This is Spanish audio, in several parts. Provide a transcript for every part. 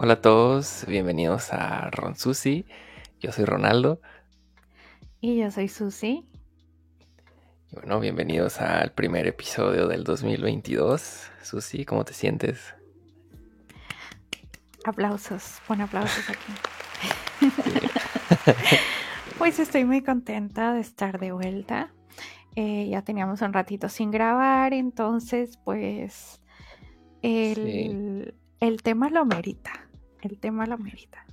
Hola a todos, bienvenidos a Ron Susi. Yo soy Ronaldo. Y yo soy Susi. Y bueno, bienvenidos al primer episodio del 2022. Susi, ¿cómo te sientes? Aplausos, pon aplausos aquí. pues estoy muy contenta de estar de vuelta. Eh, ya teníamos un ratito sin grabar, entonces pues el, el tema lo merita. El tema lo merita.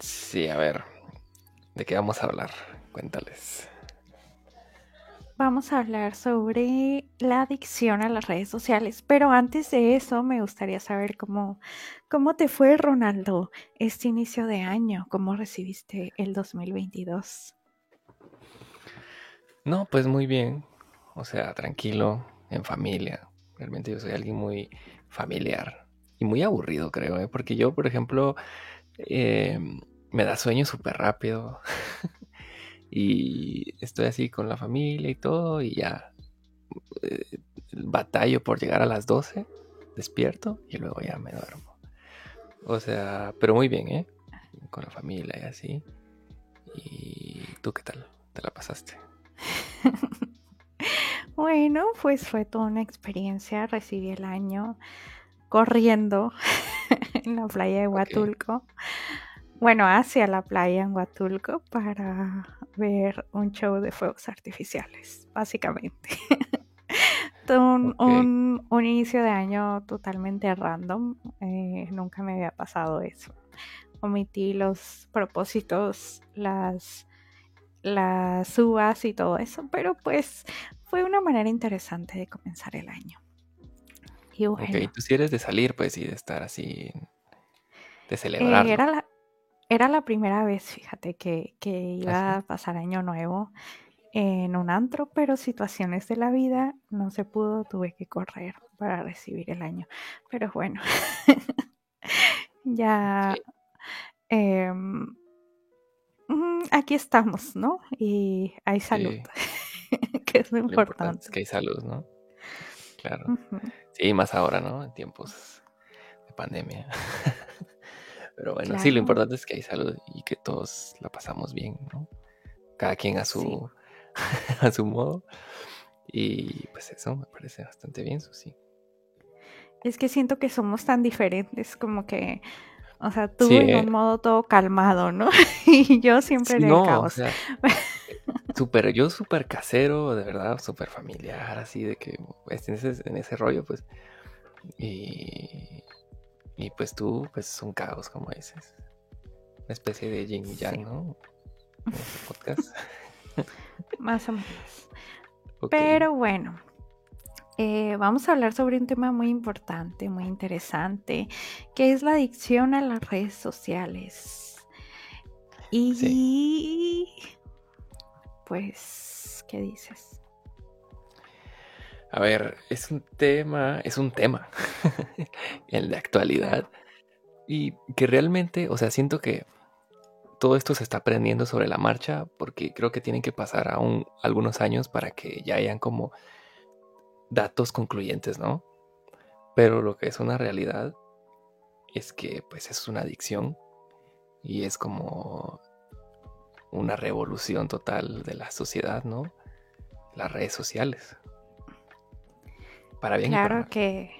Sí, a ver, ¿de qué vamos a hablar? Cuéntales. Vamos a hablar sobre la adicción a las redes sociales, pero antes de eso me gustaría saber cómo, cómo te fue, Ronaldo, este inicio de año, cómo recibiste el 2022. No, pues muy bien, o sea, tranquilo, en familia. Realmente yo soy alguien muy familiar y muy aburrido, creo, ¿eh? porque yo, por ejemplo, eh, me da sueño súper rápido y estoy así con la familia y todo y ya eh, batallo por llegar a las 12, despierto y luego ya me duermo. O sea, pero muy bien, ¿eh? Con la familia y así. ¿Y tú qué tal? ¿Te la pasaste? bueno, pues fue toda una experiencia. Recibí el año corriendo en la playa de Huatulco. Bueno, hacia la playa en Huatulco para ver un show de fuegos artificiales, básicamente. un, un, inicio de año totalmente random. Eh, nunca me había pasado eso. Omití los propósitos, las, las uvas y todo eso, pero pues fue una manera interesante de comenzar el año. Ok, tú si eres de salir, pues, y de estar así, de celebrar. era, la, era la primera vez, fíjate, que, que iba a pasar año nuevo en un antro, pero situaciones de la vida no se pudo, tuve que correr para recibir el año. Pero bueno, ya em, mm, aquí estamos, ¿no? Y hay salud, que es lo, importante. Es que hay salud, ¿no? Claro. Sí, más ahora, ¿no? En tiempos de pandemia. Pero bueno, sí, lo importante es que hay salud y que todos la pasamos bien, ¿no? Cada quien a su, a su modo. Y pues eso me parece bastante bien, Susi. Es que siento que somos tan diferentes, como que, o sea, tú en un modo todo calmado, ¿no? y yo siempre en el caos. O sea, super, yo súper casero, de verdad, súper familiar, así de que pues, en, ese, en ese rollo, pues. Y, y pues tú, pues un caos, como dices. Una especie de yin y yang, ¿no? En este podcast. Más o menos. Pero bueno, eh, vamos a hablar sobre un tema muy importante, muy interesante, que es la adicción a las redes sociales. Y pues, ¿qué dices? A ver, es un tema, es un tema, el de actualidad, y que realmente, o sea, siento que todo esto se está aprendiendo sobre la marcha, porque creo que tienen que pasar aún algunos años para que ya hayan como datos concluyentes, ¿no? Pero lo que es una realidad es que pues es una adicción y es como una revolución total de la sociedad, ¿no? Las redes sociales. Para bien. Claro que,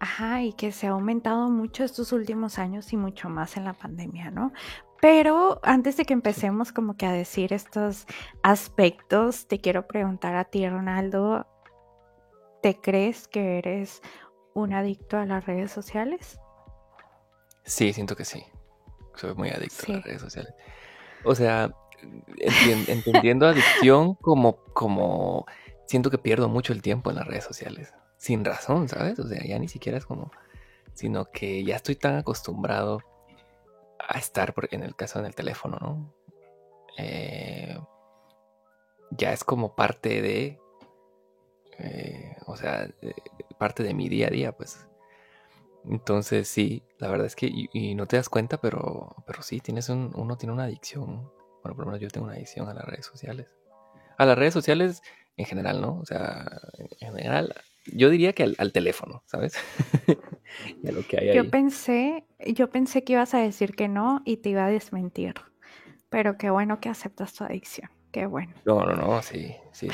ajá, y que se ha aumentado mucho estos últimos años y mucho más en la pandemia, ¿no? Pero antes de que empecemos como que a decir estos aspectos, te quiero preguntar a ti, Ronaldo, ¿te crees que eres un adicto a las redes sociales? Sí, siento que sí. Soy muy adicto a las redes sociales. O sea, entendiendo adicción como, como siento que pierdo mucho el tiempo en las redes sociales. Sin razón, ¿sabes? O sea, ya ni siquiera es como, sino que ya estoy tan acostumbrado a estar, en el caso en el teléfono, ¿no? Eh, ya es como parte de, eh, o sea, parte de mi día a día, pues. Entonces sí, la verdad es que, y, no te das cuenta, pero, pero sí, tienes un, uno tiene una adicción bueno, por lo menos yo tengo una adicción a las redes sociales. A las redes sociales en general, ¿no? O sea, en general, yo diría que al, teléfono, ¿sabes? lo que hay yo pensé, yo pensé que ibas a decir que no y te iba a desmentir. Pero qué bueno que aceptas tu adicción. Qué bueno. No, no, no, sí, sí,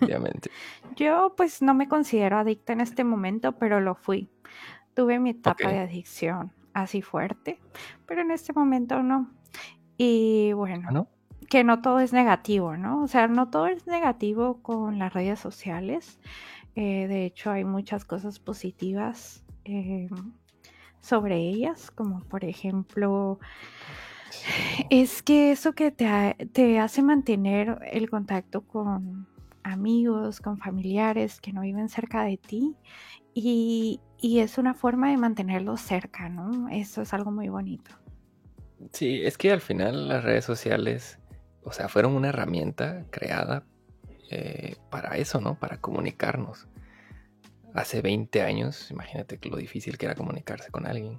obviamente. yo pues no me considero adicta en este momento, pero lo fui. Tuve mi etapa de adicción así fuerte, pero en este momento no. Y bueno, ¿no? que no todo es negativo, ¿no? O sea, no todo es negativo con las redes sociales. Eh, de hecho, hay muchas cosas positivas em, sobre ellas, como por ejemplo, es que eso que te, te hace mantener el contacto con amigos, con familiares que no viven cerca de ti y, y es una forma de mantenerlos cerca, ¿no? Eso es algo muy bonito. Sí, es que al final las redes sociales, o sea, fueron una herramienta creada eh, para eso, ¿no? Para comunicarnos. Hace 20 años, imagínate lo difícil que era comunicarse con alguien.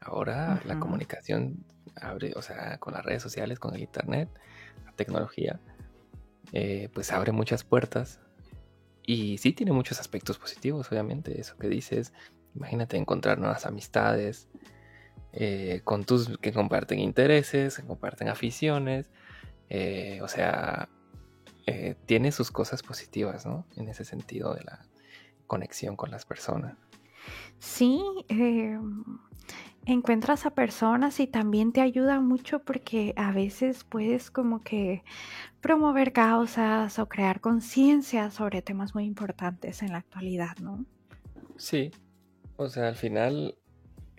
Ahora la comunicación abre, o sea, con las redes sociales, con el internet, la tecnología, eh, pues abre muchas puertas. Y sí tiene muchos aspectos positivos, obviamente, eso que dices. Imagínate encontrar nuevas amistades, eh, con tus que comparten intereses, que comparten aficiones. Eh, o sea, eh, tiene sus cosas positivas, ¿no? En ese sentido de la conexión con las personas. Sí, em, encuentras a personas y también te ayuda mucho porque a veces puedes como que promover causas o crear conciencia sobre temas muy importantes en la actualidad, ¿no? Sí, o sea, al final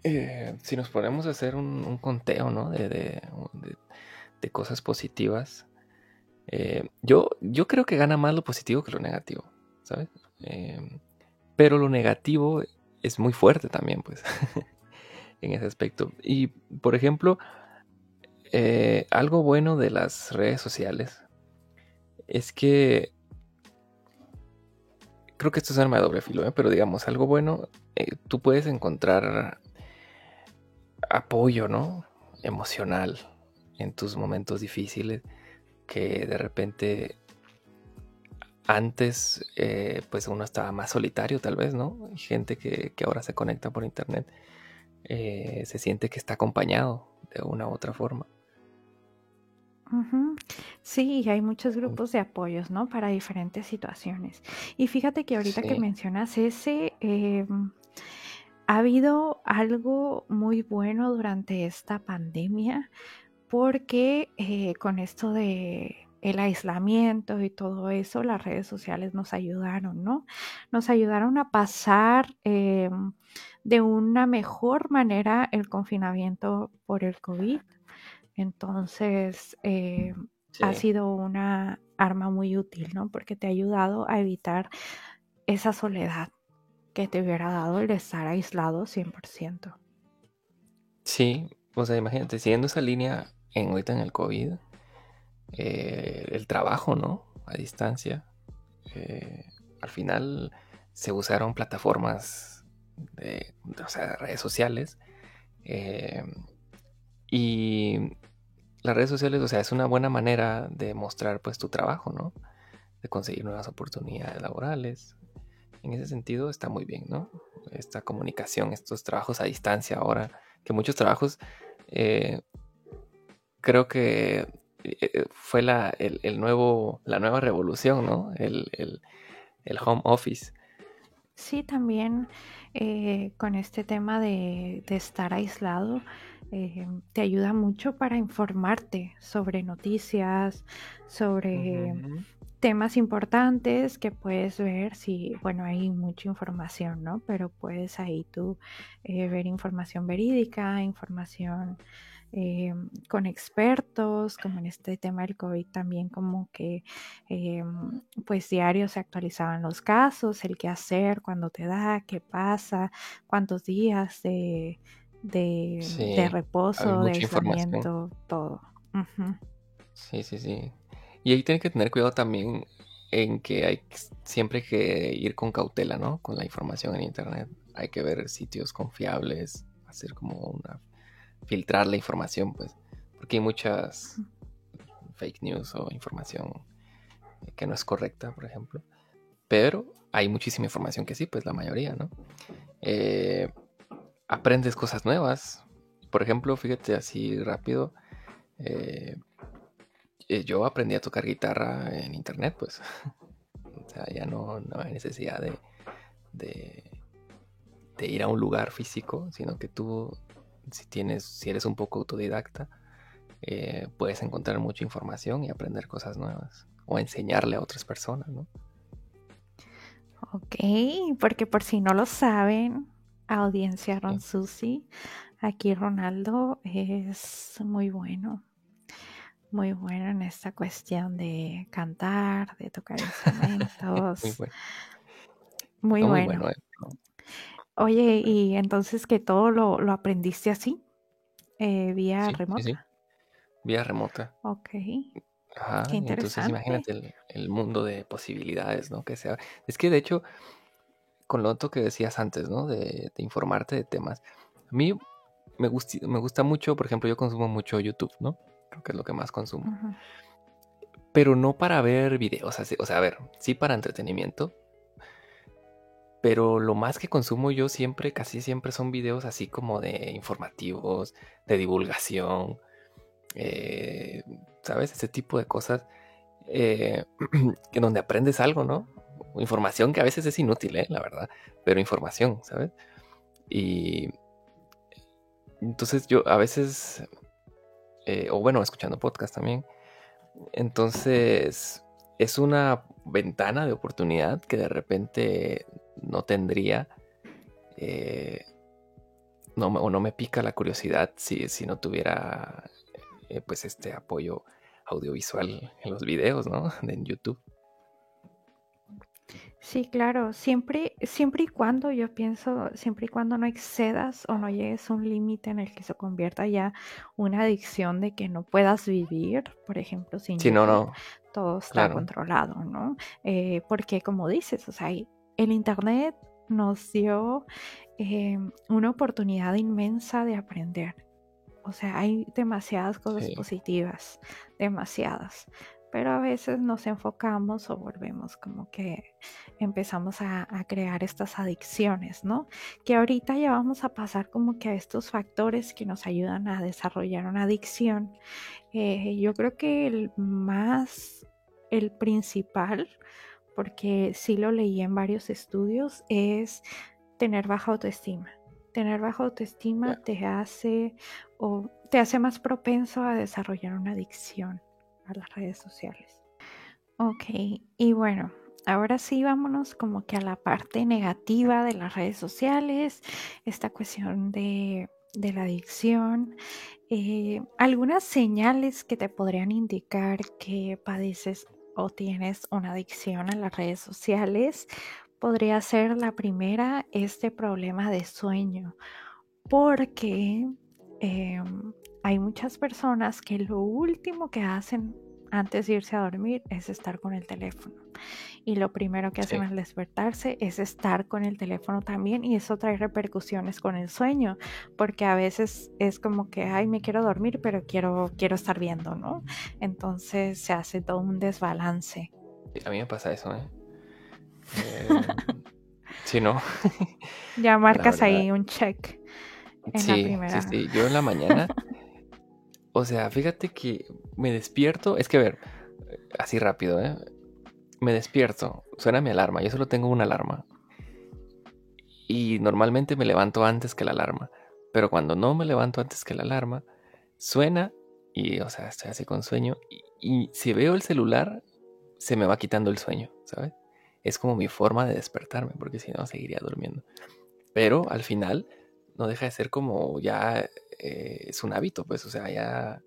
eh, si nos ponemos a hacer un, conteo, ¿no? De, cosas positivas, eh, yo, yo creo que gana más lo positivo que lo negativo, ¿sabes? Eh, pero lo negativo es muy fuerte también, pues, en ese aspecto. Y, por ejemplo, algo bueno de las redes sociales es que creo que esto es arma de doble filo, pero digamos, algo bueno, tú puedes encontrar apoyo, ¿no? Emocional en tus momentos difíciles que de repente antes eh, pues uno estaba más solitario tal vez, ¿no? Gente que, ahora se conecta por internet, eh, se siente que está acompañado de una u otra forma. Sí, hay muchos grupos de apoyos, ¿no? Para diferentes situaciones. Y fíjate que ahorita que mencionas ese, em, ha habido algo muy bueno durante esta pandemia porque eh, con esto de el aislamiento y todo eso, las redes sociales nos ayudaron, ¿no? Nos ayudaron a pasar em, de una mejor manera el confinamiento por el COVID. Entonces, em, ha sido una arma muy útil, ¿no? Porque te ha ayudado a evitar esa soledad que te hubiera dado el estar aislado 100%. Sí, o sea, imagínate, siguiendo esa línea en ahorita en el COVID, eh, el trabajo, ¿no? A distancia. Eh, al final se usaron plataformas de, o sea, redes sociales. Eh, y las redes sociales, o sea, es una buena manera de mostrar pues tu trabajo, ¿no? De conseguir nuevas oportunidades laborales, en ese sentido está muy bien, ¿no? Esta comunicación, estos trabajos a distancia ahora, que muchos trabajos eh, creo que eh, fue la, el, nuevo, la nueva revolución, ¿no? El, home office. Sí, también eh, con este tema de, estar aislado, te ayuda mucho para informarte sobre noticias, sobre temas importantes que puedes ver si, bueno, hay mucha información, ¿no? Pero puedes ahí tú eh, ver información verídica, información eh, con expertos, como en este tema del COVID también como que eh, pues diario se actualizaban los casos, el qué hacer, cuándo te da, qué pasa, cuántos días de, de, reposo, de aislamiento, todo. Sí, sí, sí. Y ahí tienes que tener cuidado también en que hay siempre que ir con cautela, ¿no? Con la información en internet. Hay que ver sitios confiables, hacer como una filtrar la información, pues, porque hay muchas fake news o información que no es correcta, por ejemplo. Pero hay muchísima información que sí, pues la mayoría, ¿no? Eh, aprendes cosas nuevas. Por ejemplo, fíjate así rápido, eh, eh, yo aprendí a tocar guitarra en internet, pues. o sea, ya no, hay necesidad de, de, ir a un lugar físico, sino que tú, si tienes, si eres un poco autodidacta, eh, puedes encontrar mucha información y aprender cosas nuevas. O enseñarle a otras personas, ¿no? Ok, porque por si no lo saben, audiencia Ron Susi, aquí Ronaldo es muy bueno muy bueno en esta cuestión de cantar, de tocar instrumentos. muy bueno. Muy, bueno. Eh, Oye, y entonces que todo lo, aprendiste así, eh, vía remota. Sí, Vía remota. Ok. Ajá, Qué entonces imagínate el, mundo de posibilidades, ¿no? Que sea. Es que de hecho, con lo otro que decías antes, ¿no? De, informarte de temas. A mí me me gusta mucho, por ejemplo, yo consumo mucho YouTube, ¿no? creo que es lo que más consumo. Pero no para ver videos, o sea, a ver, sí para entretenimiento. Pero lo más que consumo yo siempre, casi siempre son videos así como de informativos, de divulgación, eh, ¿sabes? Ese tipo de cosas eh, en donde aprendes algo, ¿no? Información que a veces es inútil, ¿eh? La verdad, pero información, ¿sabes? Y entonces yo a veces eh, o bueno, escuchando podcast también. Entonces, es una ventana de oportunidad que de repente no tendría, eh, no, o no me pica la curiosidad si, si no tuviera eh, pues este apoyo audiovisual en los videos, ¿no? En YouTube. Sí, claro, siempre, siempre y cuando yo pienso, siempre y cuando no excedas o no llegues a un límite en el que se convierta ya una adicción de que no puedas vivir, por ejemplo, sin sí, no, no. todo está controlado, ¿no? Eh, porque como dices, o sea, el Internet nos dio eh, una oportunidad inmensa de aprender. O sea, hay demasiadas cosas positivas, demasiadas pero a veces nos enfocamos o volvemos como que empezamos a, crear estas adicciones, ¿no? Que ahorita ya vamos a pasar como que a estos factores que nos ayudan a desarrollar una adicción. Eh, yo creo que el más, el principal, porque sí lo leí en varios estudios, es tener baja autoestima. Tener baja autoestima te hace o te hace más propenso a desarrollar una adicción las redes sociales. Ok, y bueno, ahora sí vámonos como que a la parte negativa de las redes sociales, esta cuestión de, la adicción, eh, algunas señales que te podrían indicar que padeces o tienes una adicción a las redes sociales. Podría ser la primera, este problema de sueño, porque em, hay muchas personas que lo último que hacen antes de irse a dormir es estar con el teléfono. Y lo primero que hacen al despertarse es estar con el teléfono también y eso trae repercusiones con el sueño, porque a veces es como que, ay, me quiero dormir, pero quiero, quiero estar viendo, ¿no? Entonces se hace todo un desbalance. A mí me pasa eso, ¿eh? eh sí, ¿no? ya marcas ahí un check. En la primera. sí, sí. Yo en la mañana o sea, fíjate que me despierto. Es que a ver, así rápido, ¿eh? Me despierto, suena mi alarma. Yo solo tengo una alarma. Y normalmente me levanto antes que la alarma. Pero cuando no me levanto antes que la alarma, suena y, o sea, estoy así con sueño. Y, y si veo el celular, se me va quitando el sueño, ¿sabes? Es como mi forma de despertarme, porque si no, seguiría durmiendo. Pero al final, no deja de ser como ya eh, es un hábito, pues, o sea, ya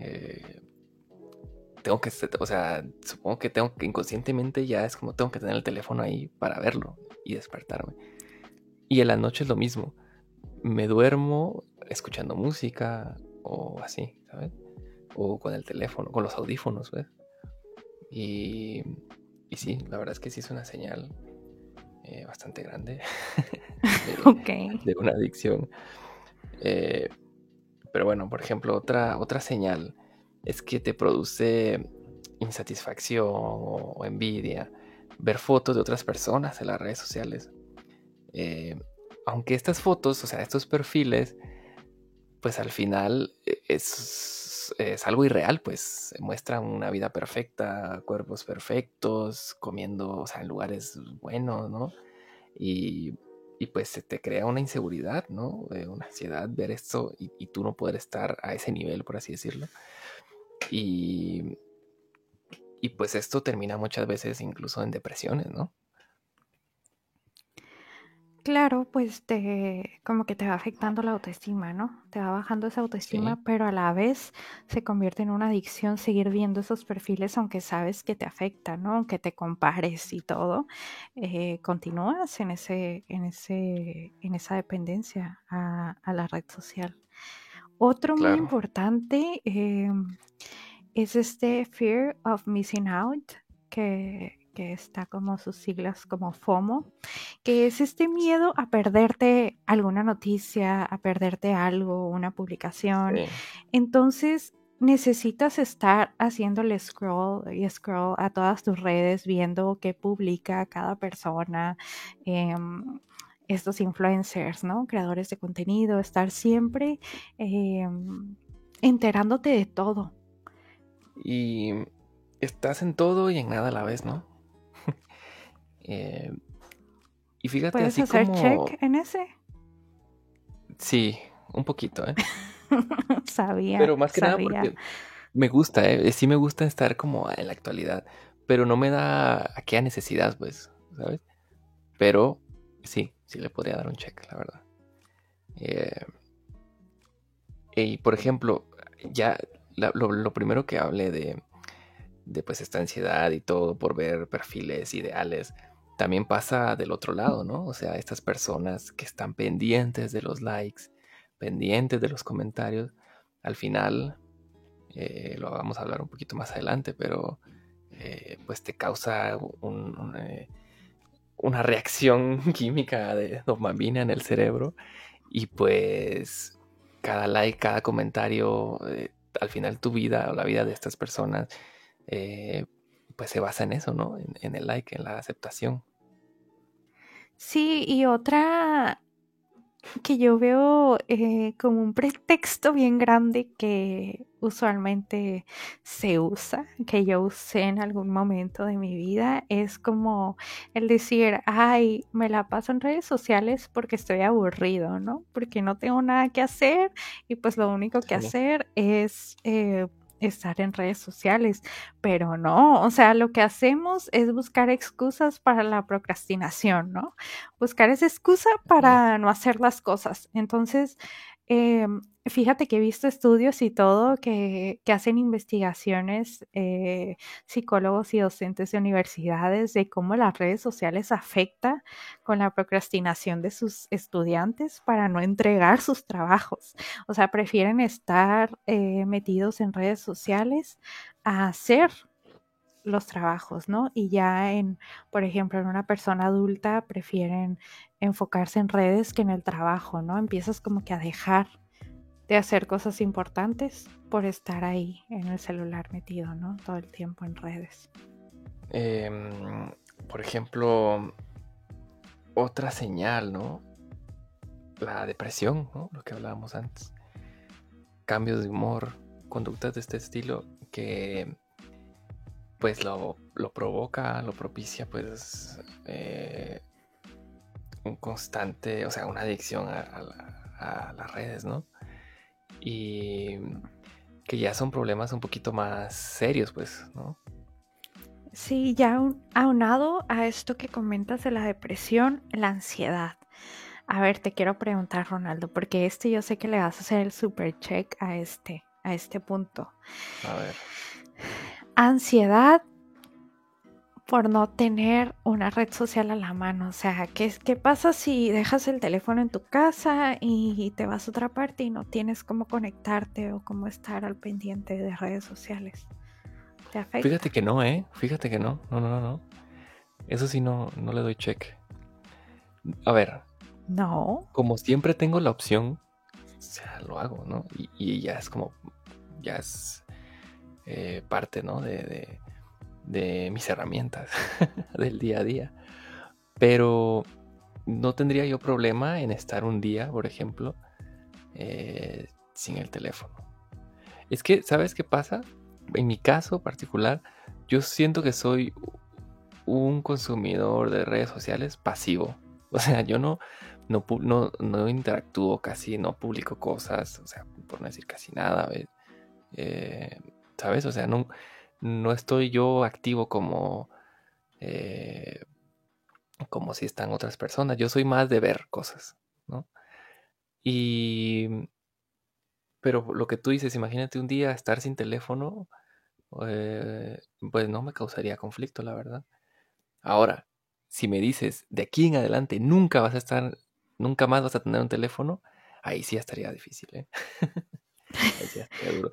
eh, tengo que, o sea, supongo que tengo que inconscientemente ya es como tengo que tener el teléfono ahí para verlo y despertarme. Y en la noche es lo mismo. Me duermo escuchando música o así, ¿sabes? O con el teléfono, con los audífonos, ¿ves? Y, y sí, la verdad es que sí es una señal eh, bastante grande de, una adicción. Eh, pero bueno, por ejemplo, otra, otra señal es que te produce insatisfacción o, envidia ver fotos de otras personas en las redes sociales. Eh, aunque estas fotos, o sea, estos perfiles, pues al final es, es algo irreal, pues muestran una vida perfecta, cuerpos perfectos, comiendo, o sea, en lugares buenos, ¿no? Y, y pues se te crea una inseguridad, ¿no? Una ansiedad ver esto y, y, tú no poder estar a ese nivel, por así decirlo. Y, y pues esto termina muchas veces incluso en depresiones, ¿no? Claro, pues te, como que te va afectando la autoestima, ¿no? Te va bajando esa autoestima, pero a la vez se convierte en una adicción seguir viendo esos perfiles, aunque sabes que te afecta, ¿no? Aunque te compares y todo, eh, continúas en ese, en ese, en esa dependencia a, la red social. Otro muy importante em, es este fear of missing out, que, que está como sus siglas como FOMO, que es este miedo a perderte alguna noticia, a perderte algo, una publicación. Entonces necesitas estar haciéndole scroll y scroll a todas tus redes, viendo qué publica cada persona. Em, estos influencers, ¿no? Creadores de contenido, estar siempre em, enterándote de todo. Y estás en todo y en nada a la vez, ¿no? Eh, y fíjate ¿Puedes así hacer como... check en ese? Sí, un poquito, ¿eh? sabía. Pero más que nada porque me gusta, ¿eh? Sí me gusta estar como en la actualidad, pero no me da aquella necesidad, pues, ¿sabes? Pero sí, sí le podría dar un check, la verdad. Eh, y por ejemplo, ya lo, lo, primero que hablé de, de pues esta ansiedad y todo por ver perfiles ideales, también pasa del otro lado, ¿no? O sea, estas personas que están pendientes de los likes, pendientes de los comentarios, al final, eh, lo vamos a hablar un poquito más adelante, pero eh, pues te causa eh, una reacción química de dopamina en el cerebro y pues cada like, cada comentario, al final tu vida o la vida de estas personas, pues se basa en eso, ¿no? en el like, en la aceptación. Sí, y otra que yo veo eh, como un pretexto bien grande que usualmente se usa, que yo usé en algún momento de mi vida, es como el decir, ay, me la paso en redes sociales porque estoy aburrido, ¿no? Porque no tengo nada que hacer y pues lo único que hacer es eh, estar en redes sociales, pero no, o sea, lo que hacemos es buscar excusas para la procrastinación, ¿no? Buscar esa excusa para no hacer las cosas. Entonces, Em, fíjate que he visto estudios y todo que, hacen investigaciones eh, psicólogos y docentes de universidades de cómo las redes sociales afectan con la procrastinación de sus estudiantes para no entregar sus trabajos. O sea, prefieren estar eh, metidos en redes sociales a hacer los trabajos, ¿no? Y ya en, por ejemplo, en una persona adulta prefieren enfocarse en redes que en el trabajo, ¿no? Empiezas como que a dejar de hacer cosas importantes por estar ahí en el celular metido, ¿no? Todo el tiempo en redes. Em, por ejemplo, otra señal, ¿no? La depresión, ¿no? Lo que hablábamos antes. Cambios de humor, conductas de este estilo que pues lo, provoca, lo propicia, pues eh, un constante, o sea, una adicción a, las redes, ¿no? Y que ya son problemas un poquito más serios, pues, ¿no? Sí, ya aunado a esto que comentas de la depresión, la ansiedad. A ver, te quiero preguntar, Ronaldo, porque este yo sé que le vas a hacer el super check a este, a este punto. A ver ansiedad por no tener una red social a la mano. O sea, ¿qué, ¿qué, pasa si dejas el teléfono en tu casa y te vas a otra parte y no tienes cómo conectarte o cómo estar al pendiente de redes sociales? ¿Te afecta? Fíjate que no, ¿eh? Fíjate que no. No, no, no. Eso sí, no, no le doy check. A ver. No. Como siempre tengo la opción, o sea, lo hago, ¿no? Y, y ya es como, ya es eh, parte ¿no? de, mis herramientas del día a día. Pero no tendría yo problema en estar un día, por ejemplo, eh, sin el teléfono. Es que, ¿sabes qué pasa? En mi caso particular, yo siento que soy un consumidor de redes sociales pasivo. O sea, yo no, no, no, interactúo casi, no publico cosas, o sea, por no decir casi nada, eh, ¿sabes? O sea, no, no estoy yo activo como, eh, como si están otras personas. Yo soy más de ver cosas, ¿no? Y, pero lo que tú dices, imagínate un día estar sin teléfono, eh, pues no me causaría conflicto, la verdad. Ahora, si me dices, de aquí en adelante nunca vas a estar, nunca más vas a tener un teléfono, ahí sí estaría difícil, ¿eh?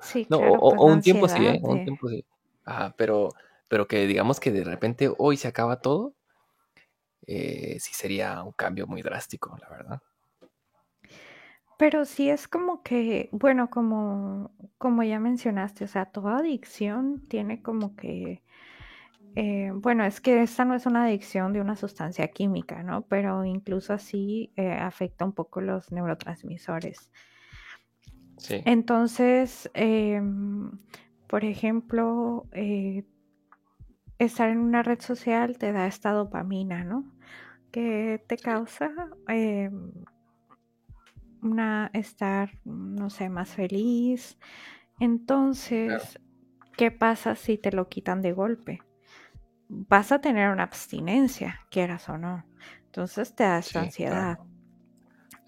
Sí, no, o, pues un tiempo sí, ¿eh? Un tiempo sí. Ah, pero, pero que digamos que de repente hoy se acaba todo, eh, sí sería un cambio muy drástico, la verdad. Pero sí es como que, bueno, como, como ya mencionaste, o sea, toda adicción tiene como que, eh, bueno, es que esta no es una adicción de una sustancia química, ¿no? Pero incluso así eh, afecta un poco los neurotransmisores. Sí. Entonces, em, por ejemplo, eh, estar en una red social te da esta dopamina, ¿no? Que te causa em, una estar, no sé, más feliz. Entonces, ¿qué pasa si te lo quitan de golpe? Vas a tener una abstinencia, quieras o no. Entonces te da esta ansiedad.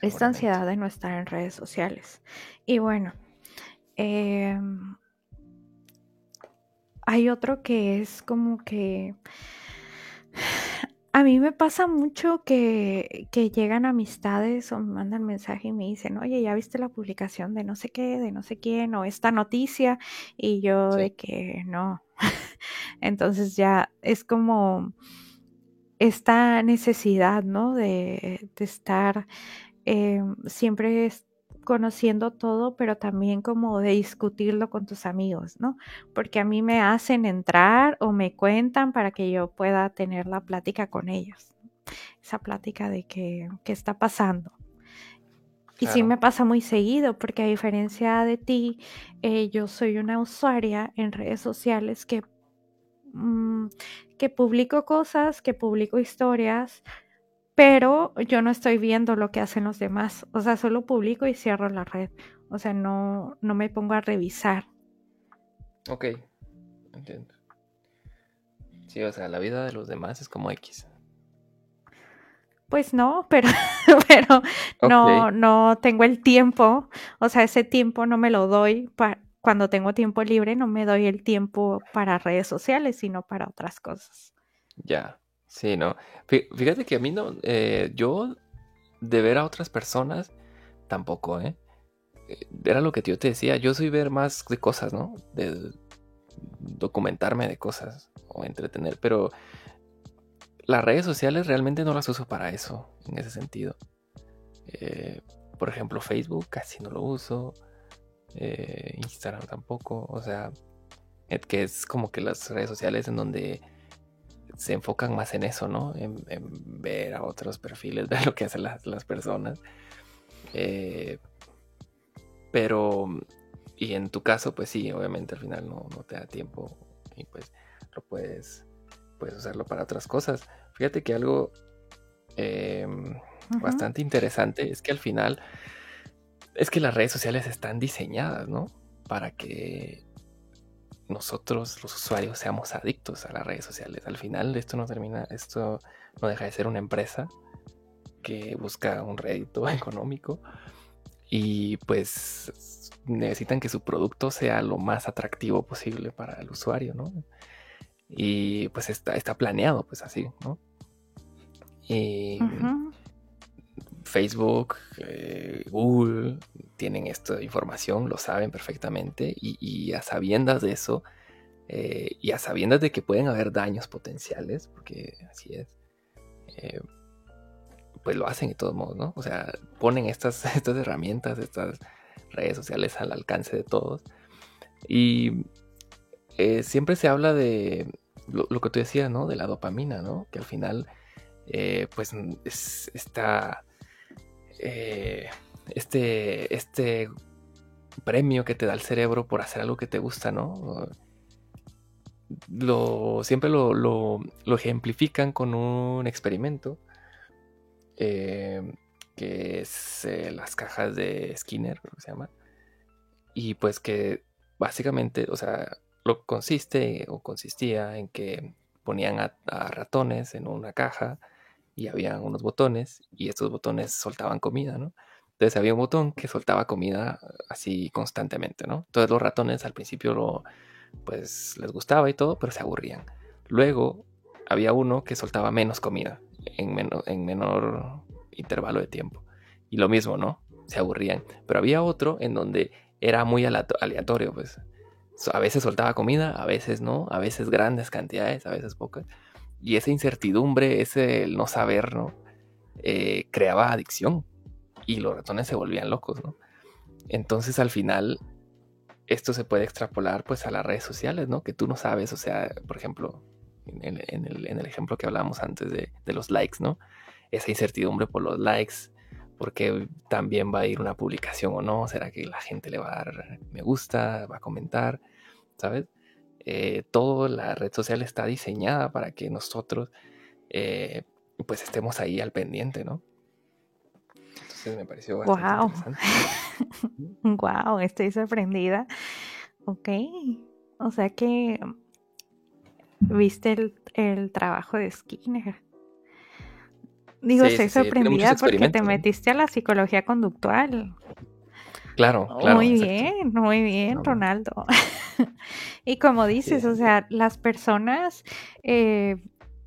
Esta ansiedad de no estar en redes sociales. Y bueno, em, hay otro que es como que a mí me pasa mucho que, llegan amistades o me mandan mensaje y me dicen, oye, ya viste la publicación de no sé qué, de no sé quién, o esta noticia, y yo de que no. Entonces ya es como esta necesidad, ¿no? De, estar eh, siempre conociendo todo, pero también como de discutirlo con tus amigos, ¿no? Porque a mí me hacen entrar o me cuentan para que yo pueda tener la plática con ellos. Esa plática de qué está pasando. Y sí me pasa muy seguido, porque a diferencia de ti, eh, yo soy una usuaria en redes sociales que, mm, que publico cosas, que publico historias, pero yo no estoy viendo lo que hacen los demás. O sea, solo publico y cierro la red. O sea, no, no me pongo a revisar. Ok, entiendo. Sí, o sea, la vida de los demás es como X. Pues no, pero, pero no, no tengo el tiempo. O sea, ese tiempo no me lo doy para cuando tengo tiempo libre, no me doy el tiempo para redes sociales, sino para otras cosas. Ya. Sí, no. Fíjate que a mí no, eh, yo de ver a otras personas, tampoco, ¿eh? ¿eh? Era lo que yo te decía, yo soy ver más de cosas, ¿no? De documentarme de cosas o entretener, pero las redes sociales realmente no las uso para eso, en ese sentido. Eh, por ejemplo, Facebook casi no lo uso, Instagram tampoco, o sea, que es como que las redes sociales en donde se enfocan más en eso, ¿no? En, ver a otros perfiles, ver lo que hacen las, personas. Eh, pero, y en tu caso, pues sí, obviamente al final no, te da tiempo y pues lo puedes, puedes usarlo para otras cosas. Fíjate que algo em, bastante interesante es que al final es que las redes sociales están diseñadas, ¿no? Para que nosotros, los usuarios, seamos adictos a las redes sociales. Al final, esto no termina, esto no deja de ser una empresa que busca un rédito económico y pues necesitan que su producto sea lo más atractivo posible para el usuario, ¿no? Y pues está, está planeado pues así, ¿no? Y Facebook, eh, Google tienen esta información, lo saben perfectamente y, a sabiendas de eso eh, y a sabiendas de que pueden haber daños potenciales, porque así es, eh, pues lo hacen de todos modos, ¿no? O sea, ponen estas, estas herramientas, estas redes sociales al alcance de todos y siempre se habla de lo, que tú decías, ¿no? De la dopamina, ¿no? Que al final pues está eh, este, este premio que te da el cerebro por hacer algo que te gusta, ¿no? Lo, siempre lo, lo, ejemplifican con un experimento eh, que es las cajas de Skinner, creo que se llama. Y pues que básicamente, o sea, lo consiste o consistía en que ponían a, ratones en una caja y había unos botones y estos botones soltaban comida, ¿no? Entonces había un botón que soltaba comida así constantemente, ¿no? Entonces los ratones al principio lo, pues les gustaba y todo, pero se aburrían. Luego había uno que soltaba menos comida en, en menor intervalo de tiempo. Y lo mismo, ¿no? Se aburrían. Pero había otro en donde era muy aleatorio, pues. A veces soltaba comida, a veces no, a veces grandes cantidades, a veces pocas. Y esa incertidumbre, ese no saber, ¿no? Eh, creaba adicción. Y los ratones se volvían locos, ¿no? Entonces al final esto se puede extrapolar pues a las redes sociales, ¿no? Que tú no sabes, o sea, por ejemplo, en, el, ejemplo que hablábamos antes de, de, los likes, ¿no? Esa incertidumbre por los likes, porque también va a ir una publicación o no, será que la gente le va a dar me gusta, va a comentar, ¿sabes? Eh, toda la red social está diseñada para que nosotros eh, pues estemos ahí al pendiente, ¿no? Entonces me pareció bastante wow. wow, estoy sorprendida. Ok, o sea que viste el, el trabajo de Skinner. Digo, estoy sorprendida porque te metiste a la psicología conductual. Claro, claro. Muy bien, muy bien, Ronaldo. y como dices, o sea, las personas eh,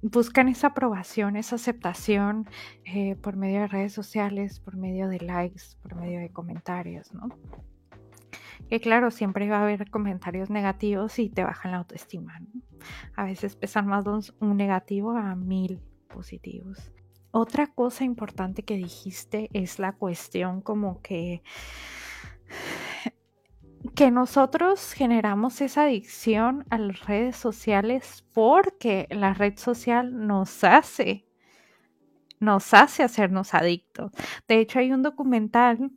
buscan esa aprobación, esa aceptación eh, por medio de redes sociales, por medio de likes, por medio de comentarios, ¿no? Que claro, siempre va a haber comentarios negativos y te bajan la autoestima. ¿no? A veces pesan más un negativo a mil positivos. Otra cosa importante que dijiste es la cuestión como que que nosotros generamos esa adicción a las redes sociales porque la red social nos hace nos hace hacernos adictos. De hecho, hay un documental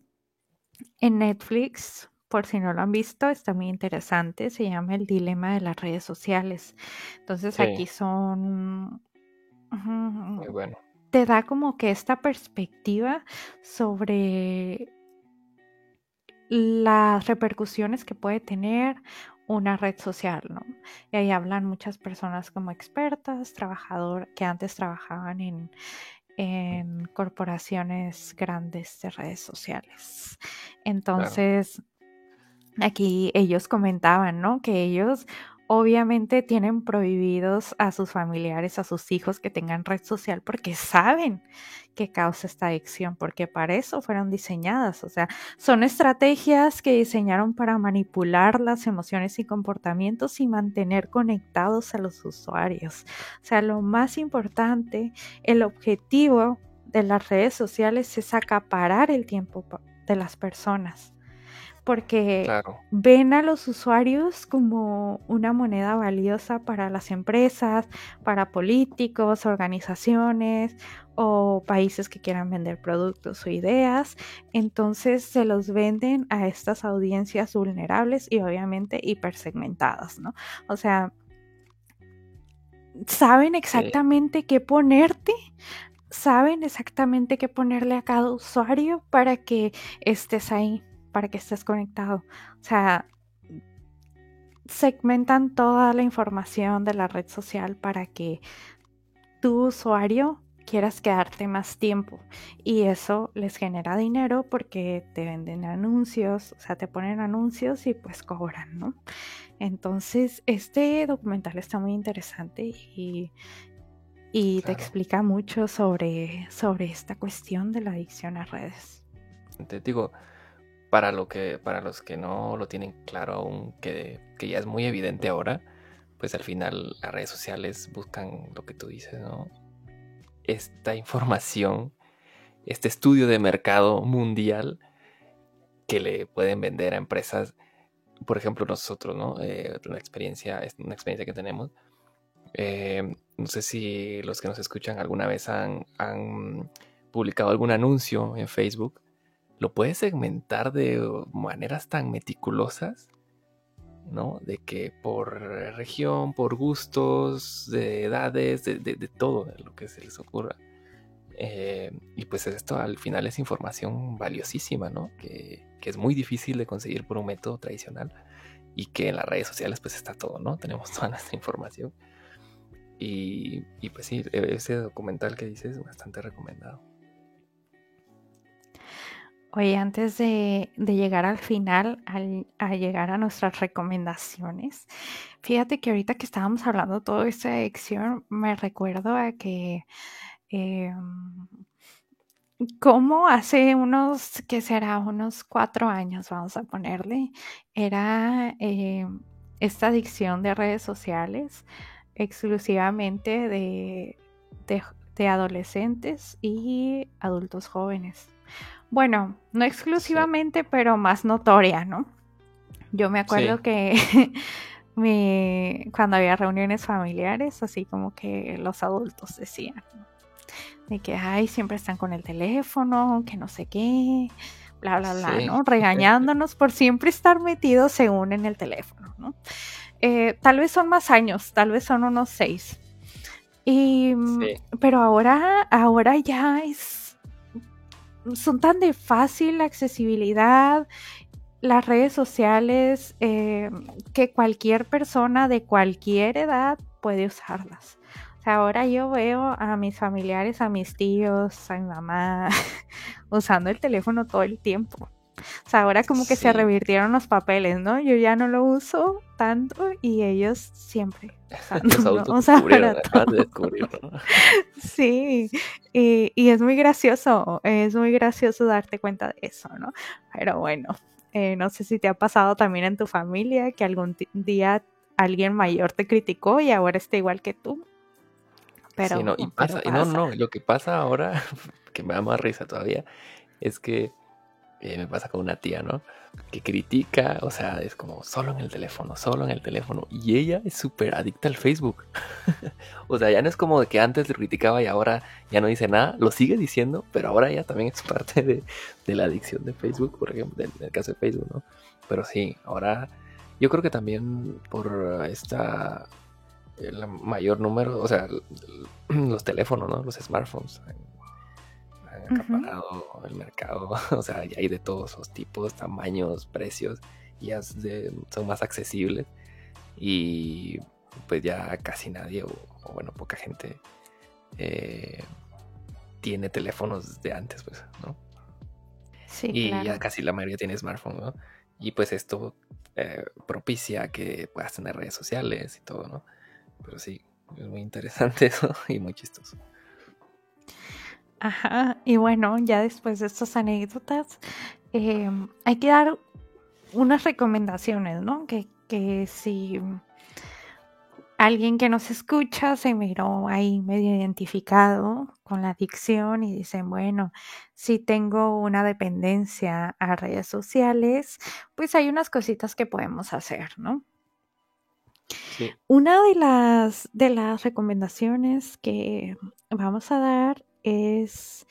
en Netflix, por si no lo han visto, está muy interesante, se llama El dilema de las redes sociales. Entonces, aquí son muy bueno te da como que esta perspectiva sobre las repercusiones que puede tener una red social, ¿no? Y ahí hablan muchas personas como expertas, trabajador, que antes trabajaban en, en corporaciones grandes de redes sociales. Entonces, aquí ellos comentaban, ¿no? Que ellos obviamente tienen prohibidos a sus familiares, a sus hijos que tengan red social porque saben que causa esta adicción, porque para eso fueron diseñadas. O sea, son estrategias que diseñaron para manipular las emociones y comportamientos y mantener conectados a los usuarios. O sea, lo más importante, el objetivo de las redes sociales es acaparar el tiempo de las personas porque ven a los usuarios como una moneda valiosa para las empresas, para políticos, organizaciones o países que quieran vender productos o ideas. Entonces se los venden a estas audiencias vulnerables y obviamente hipersegmentadas, ¿no? O sea, saben exactamente qué ponerte saben exactamente qué ponerle a cada usuario para que estés ahí para que estés conectado. O sea, segmentan toda la información de la red social para que tu usuario quieras quedarte más tiempo y eso les genera dinero porque te venden anuncios, o sea, te ponen anuncios y pues cobran, ¿no? Entonces, este documental está muy interesante y, y te explica mucho sobre, sobre esta cuestión de la adicción a redes. Te digo, para, lo que, para los que no lo tienen claro aún, que, ya es muy evidente ahora, pues al final las redes sociales buscan lo que tú dices, ¿no? Esta información, este estudio de mercado mundial que le pueden vender a empresas, por ejemplo nosotros, ¿no? Eh, una experiencia, una experiencia que tenemos, Eh, no sé si los que nos escuchan alguna vez han, han publicado algún anuncio en Facebook. Lo puedes segmentar de maneras tan meticulosas ¿no? De que por región, por gustos, de edades, de, de, todo lo que se les ocurra. Eh, y pues esto al final es información valiosísima, ¿no? Que, que, es muy difícil de conseguir por un método tradicional y que en las redes sociales pues está todo, ¿no? Tenemos toda nuestra información. Y, y pues sí, e, ese documental que dices es bastante recomendado. Oye, antes de, llegar al final, a llegar a nuestras recomendaciones, fíjate que ahorita que estábamos hablando de toda esta adicción, me recuerdo a que em, como hace unos, ¿qué será? Unos cuatro años, vamos a ponerle, era em, esta adicción de redes sociales exclusivamente de adolescentes y adultos jóvenes. Bueno, no exclusivamente, pero más notoria, ¿no? Yo me acuerdo que cuando había reuniones familiares, así como que los adultos decían, de que, ay, siempre están con el teléfono, que no sé qué, bla, bla, bla, ¿no? Regañándonos por siempre estar metidos según en el teléfono, ¿no? Eh, tal vez son más años, tal vez son unos seis. Y, mm, Pero ahora, ahora ya es son tan de fácil accesibilidad las redes sociales eh, que cualquier persona de cualquier edad puede usarlas. O sea, ahora yo veo a mis familiares, a mis tíos, a mi mamá usando el teléfono todo el tiempo. O sea, ahora como que se revirtieron los papeles, ¿no? Yo ya no lo uso tanto y ellos siempre. o sea, Sí, y, es muy gracioso, es muy gracioso darte cuenta de eso, ¿no? Pero bueno, eh, no sé si te ha pasado también en tu familia que algún día alguien mayor te criticó y ahora está igual que tú. Pero, sí, no, y pasa, y no, no, lo que pasa ahora, que me da más risa todavía, es que eh, me pasa con una tía, ¿no? Que critica, o sea, es como solo en el teléfono, solo en el teléfono. Y ella es súper adicta al Facebook. o sea, ya no es como de que antes le criticaba y ahora ya no dice nada, lo sigue diciendo, pero ahora ya también es parte de, la adicción de Facebook, por ejemplo, en el caso de Facebook, ¿no? Pero sí, ahora yo creo que también por esta el mayor número, o sea, los teléfonos, ¿no? Los smartphones acaparado el mercado. O sea, ya hay de todos los tipos, tamaños, precios, ya son más accesibles. Y pues ya casi nadie, o, bueno, poca gente eh, tiene teléfonos de antes, pues, ¿no? Sí, y ya casi la mayoría tiene smartphone, ¿no? Y pues esto eh, propicia que puedas tener redes sociales y todo, ¿no? Pero sí, es muy interesante eso y muy chistoso. Ajá, y bueno, ya después de estas anécdotas, em, hay que dar unas recomendaciones, ¿no? Que, que si alguien que nos escucha se miró ahí medio identificado con la adicción y dicen, bueno, si tengo una dependencia a redes sociales, pues hay unas cositas que podemos hacer, ¿no? Una de las, de las recomendaciones que vamos a dar es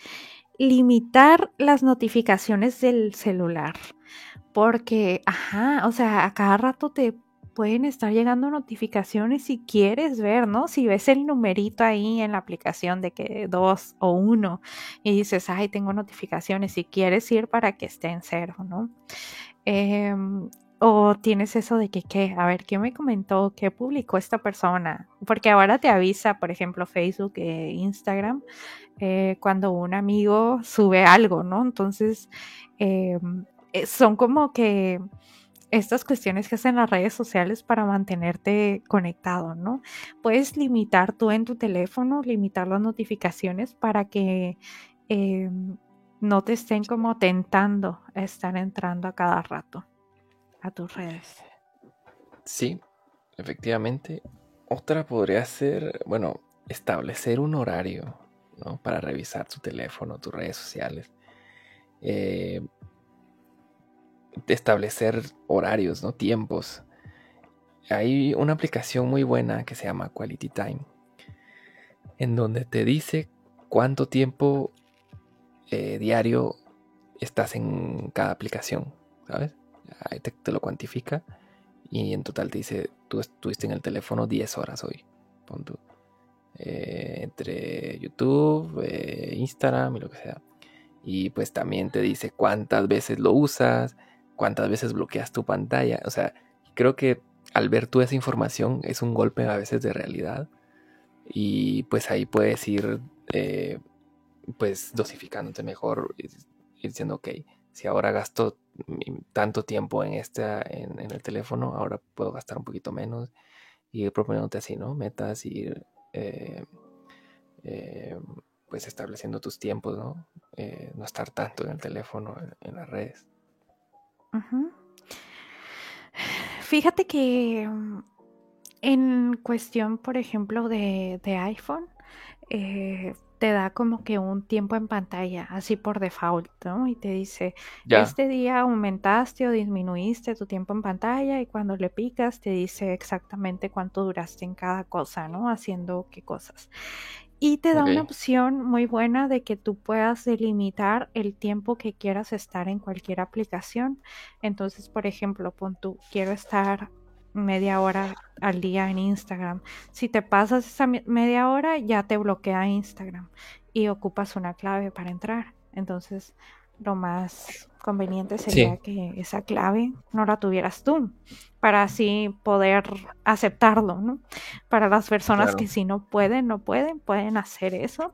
limitar las notificaciones del celular. Porque, ajá, o sea, a cada rato te pueden estar llegando notificaciones si quieres ver, ¿no? Si ves el numerito ahí en la aplicación de que dos o uno y dices, ay, tengo notificaciones, si quieres ir para que esté en cero, ¿no? Em, o tienes eso de que, ¿qué? A ver, ¿qué me comentó? ¿Qué publicó esta persona? Porque ahora te avisa, por ejemplo, Facebook e Instagram, eh, cuando un amigo sube algo, ¿no? Entonces, em, eh, son como que estas cuestiones que hacen las redes sociales para mantenerte conectado, ¿no? Puedes limitar tú en tu teléfono, limitar las notificaciones para que no te estén como tentando a estar entrando a cada rato a tus redes. Sí, efectivamente. Otra podría ser, bueno, establecer un horario ¿no? Para revisar tu teléfono, tus redes sociales. Eh, establecer horarios, ¿no? Tiempos. hay una aplicación muy buena que se llama Quality Time, en donde te dice cuánto tiempo eh, diario estás en cada aplicación, ¿sabes? Ahí te, lo cuantifica y en total te dice, tú estuviste en el teléfono 10 horas hoy, pon eh, entre YouTube, eh, Instagram y lo que sea. Y pues también te dice cuántas veces lo usas, cuántas veces bloqueas tu pantalla. O sea, creo que al ver tú esa información es un golpe a veces de realidad. Y pues ahí puedes ir eh, pues dosificándote mejor, y diciendo, ok, si ahora gasto tanto tiempo en, esta, en, el teléfono, ahora puedo gastar un poquito menos. Y ir proponiéndote así, ¿no? Metas y ir eh, eh, pues estableciendo tus tiempos, ¿no? Eh, no estar tanto en el teléfono, en, las redes. Fíjate que mm, en cuestión, por ejemplo, de, iPhone, te da como que un tiempo en pantalla, así por default, ¿no? Y te dice, este día aumentaste o disminuiste tu tiempo en pantalla y cuando le picas te dice exactamente cuánto duraste en cada cosa, ¿no? Haciendo qué cosas. Y te da una opción muy buena de que tú puedas delimitar el tiempo que quieras estar en cualquier aplicación. Entonces, por ejemplo, pon tú, quiero estar media hora al día en Instagram. Si te pasas esa media hora, ya te bloquea Instagram y ocupas una clave para entrar. Entonces, lo más conveniente sería que esa clave no la tuvieras tú, para así poder aceptarlo, ¿no? Para las personas que si no pueden, no pueden, pueden hacer eso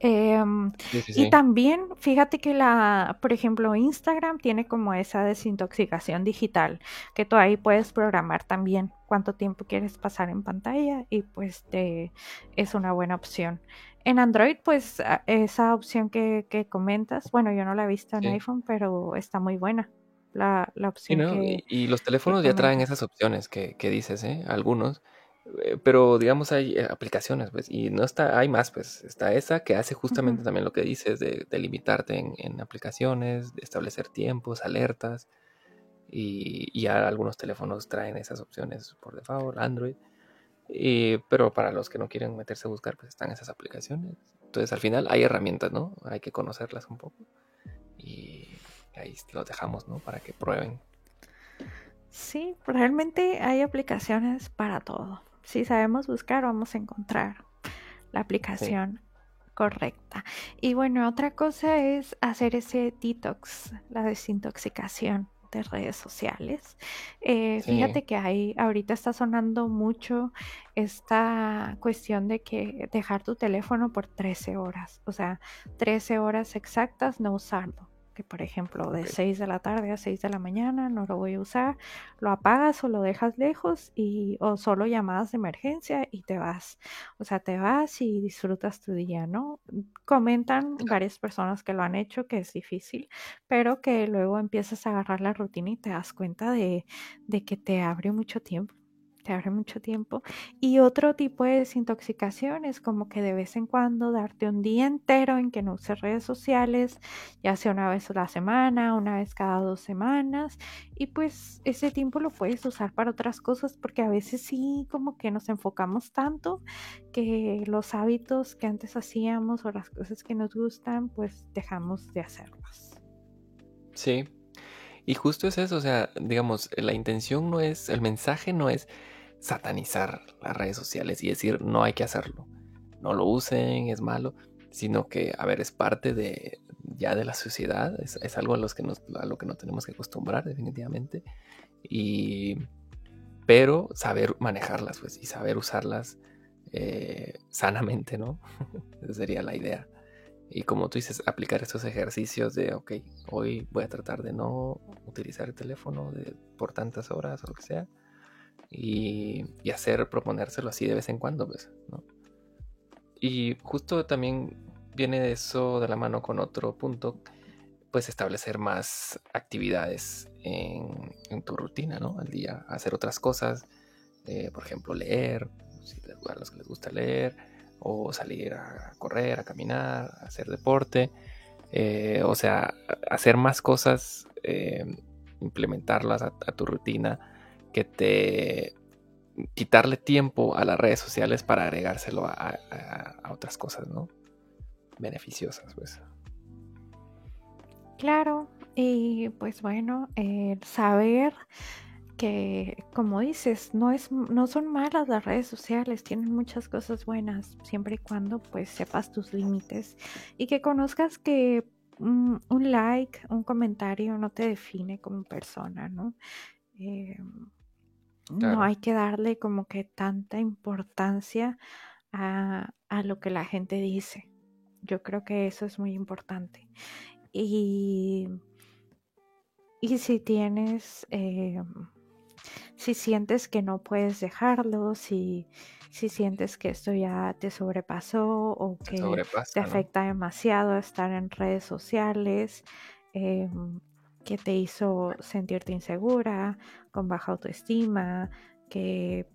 Em, y también, fíjate que la, por ejemplo, Instagram tiene como esa desintoxicación digital, que tú ahí puedes programar también cuánto tiempo quieres pasar en pantalla y pues te, es una buena opción. En Android, pues esa opción que, comentas, bueno, yo no la he visto en iPhone, pero está muy buena. La, opción. y, los teléfonos ya traen esas opciones que, que dices, ¿eh? Algunos. Eh, pero digamos hay eh, aplicaciones, pues, y no está, hay más, pues, está esa que hace justamente también lo que dices de, limitarte en, aplicaciones, de establecer tiempos, alertas, y, ya algunos teléfonos traen esas opciones por default, Android, pero para los que no quieren meterse a buscar, pues están esas aplicaciones. Entonces al final hay herramientas, ¿no? Hay que conocerlas un poco, y ahí los dejamos, ¿no? Para que prueben. Sí, realmente hay aplicaciones para todo si sabemos buscar, vamos a encontrar la aplicación correcta. Y bueno, otra cosa es hacer ese detox, la desintoxicación de redes sociales. Eh, fíjate que ahí ahorita está sonando mucho esta cuestión de que dejar tu teléfono por 13 horas, o sea, 13 horas exactas no usarlo que por ejemplo de 6 de la tarde a 6 de la mañana no lo voy a usar, lo apagas o lo dejas lejos y o solo llamadas de emergencia y te vas. O sea, te vas y disfrutas tu día, ¿no? Comentan varias personas que lo han hecho que es difícil, pero que luego empiezas a agarrar la rutina y te das cuenta de, de que te abre mucho tiempo te abre mucho tiempo. Y otro tipo de desintoxicación es como que de vez en cuando darte un día entero en que no uses redes sociales, ya sea una vez a la semana, una vez cada dos semanas. Y pues ese tiempo lo puedes usar para otras cosas porque a veces sí como que nos enfocamos tanto que los hábitos que antes hacíamos o las cosas que nos gustan pues dejamos de hacerlos. Sí, y justo es eso, o sea, digamos, la intención no es, el mensaje no es satanizar las redes sociales y decir no hay que hacerlo, no lo usen, es malo, sino que, a ver, es parte de ya de la sociedad, es, algo a, los que nos, a lo que nos tenemos que acostumbrar definitivamente, y, pero saber manejarlas pues, y saber usarlas eh, sanamente, ¿no? Sería la idea. Y como tú dices, aplicar estos ejercicios de, ok, hoy voy a tratar de no utilizar el teléfono de, por tantas horas o lo que sea y, hacer, proponérselo así de vez en cuando, pues, ¿no? Y justo también viene eso de la mano con otro punto, pues establecer más actividades en, tu rutina, ¿no? Al día, hacer otras cosas, eh, por ejemplo, leer, si a los que les gusta leer, o salir a correr, a caminar, a hacer deporte, eh, o sea, hacer más cosas, eh, implementarlas a, tu rutina que te quitarle tiempo a las redes sociales para agregárselo a, otras cosas, ¿no? Beneficiosas, pues. Claro, y pues bueno, el saber que, como dices, no, es, no son malas las redes sociales, tienen muchas cosas buenas, siempre y cuando pues sepas tus límites y que conozcas que un, like, un comentario no te define como persona, ¿no? No hay que darle como que tanta importancia a, lo que la gente dice. Yo creo que eso es muy importante. Y, y si tienes, em, si sientes que no puedes dejarlo, si, si sientes que esto ya te sobrepasó o que te afecta demasiado estar en redes sociales, em, que te hizo sentirte insegura, con baja autoestima, que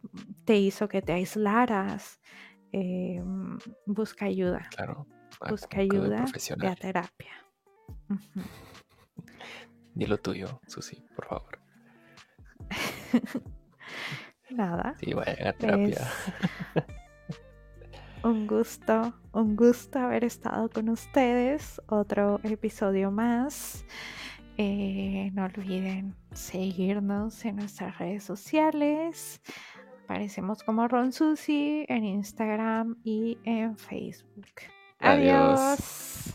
te hizo que te aislaras, em, busca ayuda. Claro. Busca ayuda de a terapia. Dilo tuyo, Susi, por favor. Nada. Sí, vayan a terapia. un gusto, un gusto haber estado con ustedes. Otro episodio más. Eh, no olviden seguirnos en nuestras redes sociales. Aparecemos como Ron Susi en Instagram y en Facebook. Adiós.